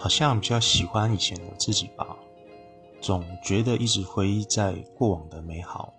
好像比较喜欢以前的自己吧总觉得一直回忆在过往的美好。